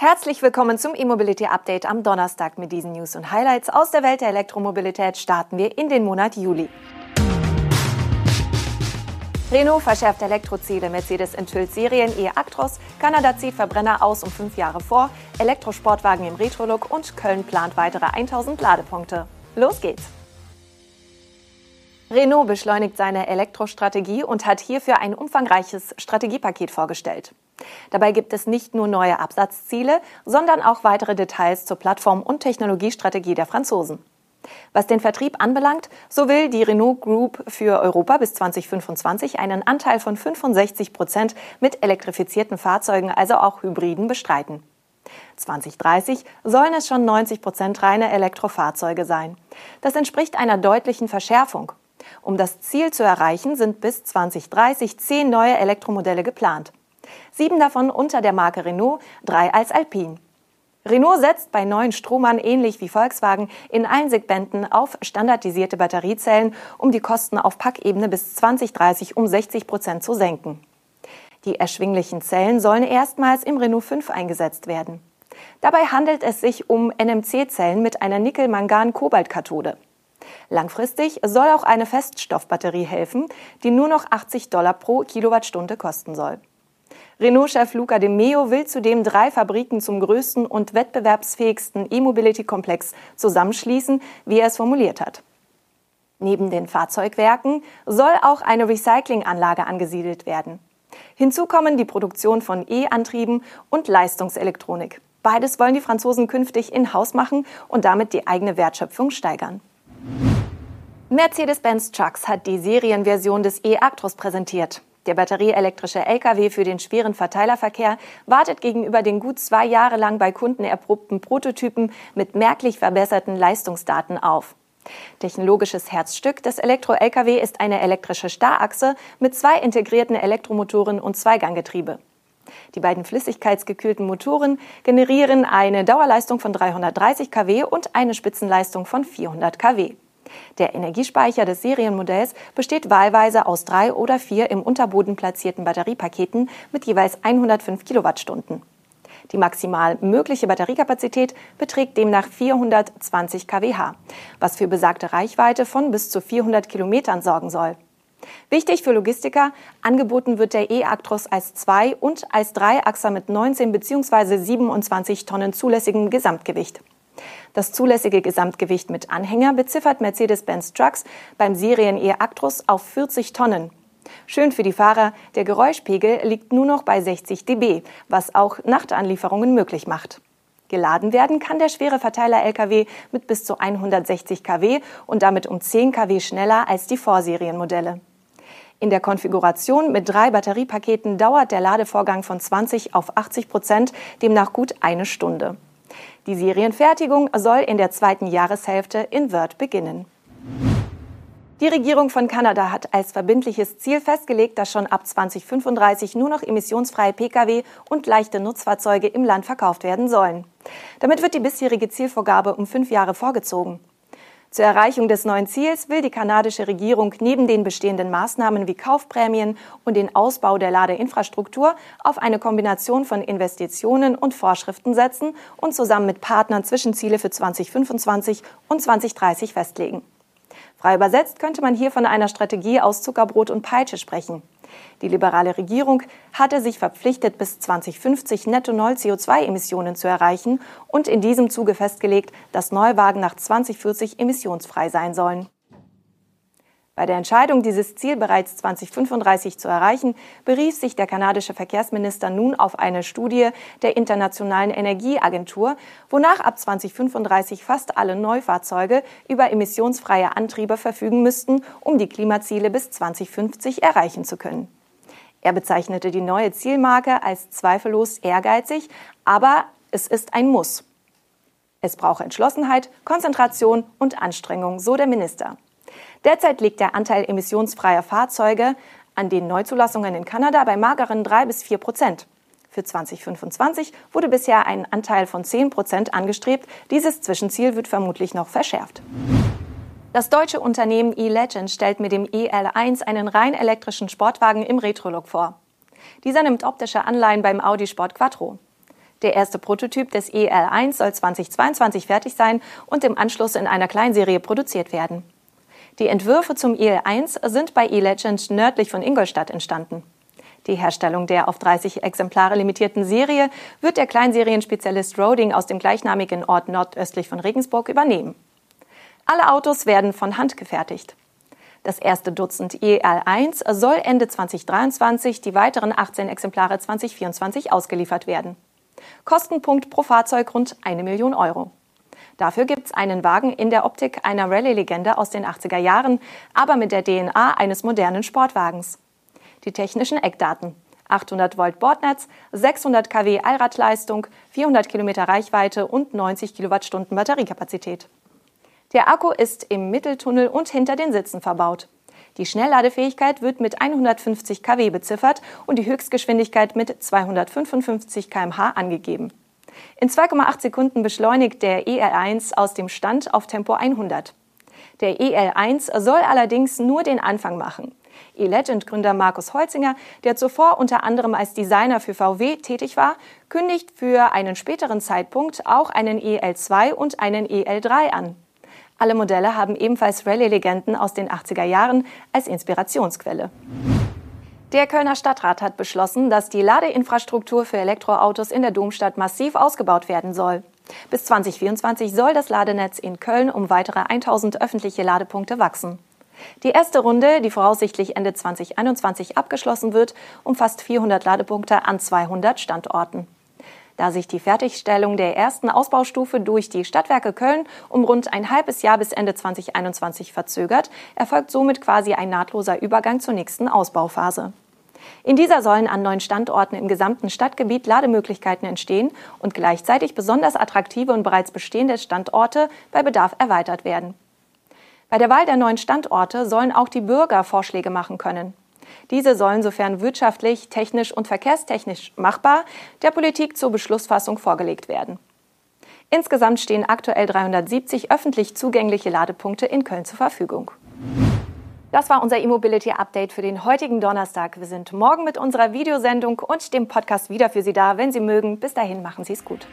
Herzlich willkommen zum E-Mobility Update am Donnerstag. Mit diesen News und Highlights aus der Welt der Elektromobilität starten wir in den Monat Juli. Renault verschärft Elektroziele, Mercedes enthüllt Serien E-Actros, Kanada zieht Verbrenner aus um fünf Jahre vor, Elektrosportwagen im Retro-Look und Köln plant weitere 1000 Ladepunkte. Los geht's! Renault beschleunigt seine Elektrostrategie und hat hierfür ein umfangreiches Strategiepaket vorgestellt. Dabei gibt es nicht nur neue Absatzziele, sondern auch weitere Details zur Plattform- und Technologiestrategie der Franzosen. Was den Vertrieb anbelangt, so will die Renault Group für Europa bis 2025 einen Anteil von 65 Prozent mit elektrifizierten Fahrzeugen, also auch Hybriden, bestreiten. 2030 sollen es schon 90 Prozent reine Elektrofahrzeuge sein. Das entspricht einer deutlichen Verschärfung. Um das Ziel zu erreichen, sind bis 2030 zehn neue Elektromodelle geplant. Sieben davon unter der Marke Renault, drei als Alpine. Renault setzt bei neuen Stromern ähnlich wie Volkswagen in allen Segmenten auf standardisierte Batteriezellen, um die Kosten auf Packebene bis 2030 um 60 Prozent zu senken. Die erschwinglichen Zellen sollen erstmals im Renault 5 eingesetzt werden. Dabei handelt es sich um NMC-Zellen mit einer Nickel-Mangan-Kobalt-Kathode. Langfristig soll auch eine Feststoffbatterie helfen, die nur noch 80 Dollar pro Kilowattstunde kosten soll. Renault-Chef Luca de Meo will zudem drei Fabriken zum größten und wettbewerbsfähigsten E-Mobility-Komplex zusammenschließen, wie er es formuliert hat. Neben den Fahrzeugwerken soll auch eine Recyclinganlage angesiedelt werden. Hinzu kommen die Produktion von E-Antrieben und Leistungselektronik. Beides wollen die Franzosen künftig in-house machen und damit die eigene Wertschöpfung steigern. Mercedes-Benz Trucks hat die Serienversion des E-Actros präsentiert. Der batterieelektrische Lkw für den schweren Verteilerverkehr wartet gegenüber den gut zwei Jahre lang bei Kunden erprobten Prototypen mit merklich verbesserten Leistungsdaten auf. Technologisches Herzstück des Elektro-Lkw ist eine elektrische Starrachse mit zwei integrierten Elektromotoren und Zweiganggetriebe. Die beiden flüssigkeitsgekühlten Motoren generieren eine Dauerleistung von 330 kW und eine Spitzenleistung von 400 kW. Der Energiespeicher des Serienmodells besteht wahlweise aus drei oder vier im Unterboden platzierten Batteriepaketen mit jeweils 105 Kilowattstunden. Die maximal mögliche Batteriekapazität beträgt demnach 420 kWh, was für besagte Reichweite von bis zu 400 Kilometern sorgen soll. Wichtig für Logistiker, angeboten wird der E-Actros als zwei und als Dreiachser mit 19 bzw. 27 Tonnen zulässigem Gesamtgewicht. Das zulässige Gesamtgewicht mit Anhänger beziffert Mercedes-Benz Trucks beim Serien E-Actros auf 40 Tonnen. Schön für die Fahrer, der Geräuschpegel liegt nur noch bei 60 dB, was auch Nachtanlieferungen möglich macht. Geladen werden kann der schwere Verteiler-LKW mit bis zu 160 kW und damit um 10 kW schneller als die Vorserienmodelle. In der Konfiguration mit drei Batteriepaketen dauert der Ladevorgang von 20 auf 80 Prozent, demnach gut eine Stunde. Die Serienfertigung soll in der zweiten Jahreshälfte in Wörth beginnen. Die Regierung von Kanada hat als verbindliches Ziel festgelegt, dass schon ab 2035 nur noch emissionsfreie Pkw und leichte Nutzfahrzeuge im Land verkauft werden sollen. Damit wird die bisherige Zielvorgabe um fünf Jahre vorgezogen. Zur Erreichung des neuen Ziels will die kanadische Regierung neben den bestehenden Maßnahmen wie Kaufprämien und den Ausbau der Ladeinfrastruktur auf eine Kombination von Investitionen und Vorschriften setzen und zusammen mit Partnern Zwischenziele für 2025 und 2030 festlegen. Frei übersetzt könnte man hier von einer Strategie aus Zuckerbrot und Peitsche sprechen. Die liberale Regierung hatte sich verpflichtet, bis 2050 netto Null CO2-Emissionen zu erreichen und in diesem Zuge festgelegt, dass Neuwagen nach 2040 emissionsfrei sein sollen. Bei der Entscheidung, dieses Ziel bereits 2035 zu erreichen, berief sich der kanadische Verkehrsminister nun auf eine Studie der Internationalen Energieagentur, wonach ab 2035 fast alle Neufahrzeuge über emissionsfreie Antriebe verfügen müssten, um die Klimaziele bis 2050 erreichen zu können. Er bezeichnete die neue Zielmarke als zweifellos ehrgeizig, aber es ist ein Muss. Es brauche Entschlossenheit, Konzentration und Anstrengung, so der Minister. Derzeit liegt der Anteil emissionsfreier Fahrzeuge an den Neuzulassungen in Kanada bei mageren drei bis vier Prozent. Für 2025 wurde bisher ein Anteil von 10 Prozent angestrebt. Dieses Zwischenziel wird vermutlich noch verschärft. Das deutsche Unternehmen E-Legend stellt mit dem EL1 einen rein elektrischen Sportwagen im Retro-Look vor. Dieser nimmt optische Anleihen beim Audi Sport Quattro. Der erste Prototyp des EL1 soll 2022 fertig sein und im Anschluss in einer Kleinserie produziert werden. Die Entwürfe zum EL1 sind bei eLegend nördlich von Ingolstadt entstanden. Die Herstellung der auf 30 Exemplare limitierten Serie wird der Kleinserienspezialist Roding aus dem gleichnamigen Ort nordöstlich von Regensburg übernehmen. Alle Autos werden von Hand gefertigt. Das erste Dutzend EL1 soll Ende 2023, die weiteren 18 Exemplare 2024 ausgeliefert werden. Kostenpunkt pro Fahrzeug rund eine Million Euro. Dafür gibt's einen Wagen in der Optik einer Rallye-Legende aus den 80er Jahren, aber mit der DNA eines modernen Sportwagens. Die technischen Eckdaten. 800 Volt Bordnetz, 600 kW Allradleistung, 400 Kilometer Reichweite und 90 Kilowattstunden Batteriekapazität. Der Akku ist im Mitteltunnel und hinter den Sitzen verbaut. Die Schnellladefähigkeit wird mit 150 kW beziffert und die Höchstgeschwindigkeit mit 255 km/h angegeben. In 2,8 Sekunden beschleunigt der EL1 aus dem Stand auf Tempo 100. Der EL1 soll allerdings nur den Anfang machen. E-Legend-Gründer Markus Holzinger, der zuvor unter anderem als Designer für VW tätig war, kündigt für einen späteren Zeitpunkt auch einen EL2 und einen EL3 an. Alle Modelle haben ebenfalls Rallye-Legenden aus den 80er Jahren als Inspirationsquelle. Der Kölner Stadtrat hat beschlossen, dass die Ladeinfrastruktur für Elektroautos in der Domstadt massiv ausgebaut werden soll. Bis 2024 soll das Ladenetz in Köln um weitere 1000 öffentliche Ladepunkte wachsen. Die erste Runde, die voraussichtlich Ende 2021 abgeschlossen wird, umfasst 400 Ladepunkte an 200 Standorten. Da sich die Fertigstellung der ersten Ausbaustufe durch die Stadtwerke Köln um rund ein halbes Jahr bis Ende 2021 verzögert, erfolgt somit quasi ein nahtloser Übergang zur nächsten Ausbauphase. In dieser sollen an neun Standorten im gesamten Stadtgebiet Lademöglichkeiten entstehen und gleichzeitig besonders attraktive und bereits bestehende Standorte bei Bedarf erweitert werden. Bei der Wahl der neuen Standorte sollen auch die Bürger Vorschläge machen können. Diese sollen, sofern wirtschaftlich, technisch und verkehrstechnisch machbar, der Politik zur Beschlussfassung vorgelegt werden. Insgesamt stehen aktuell 370 öffentlich zugängliche Ladepunkte in Köln zur Verfügung. Das war unser E-Mobility Update für den heutigen Donnerstag. Wir sind morgen mit unserer Videosendung und dem Podcast wieder für Sie da, wenn Sie mögen. Bis dahin machen Sie es gut.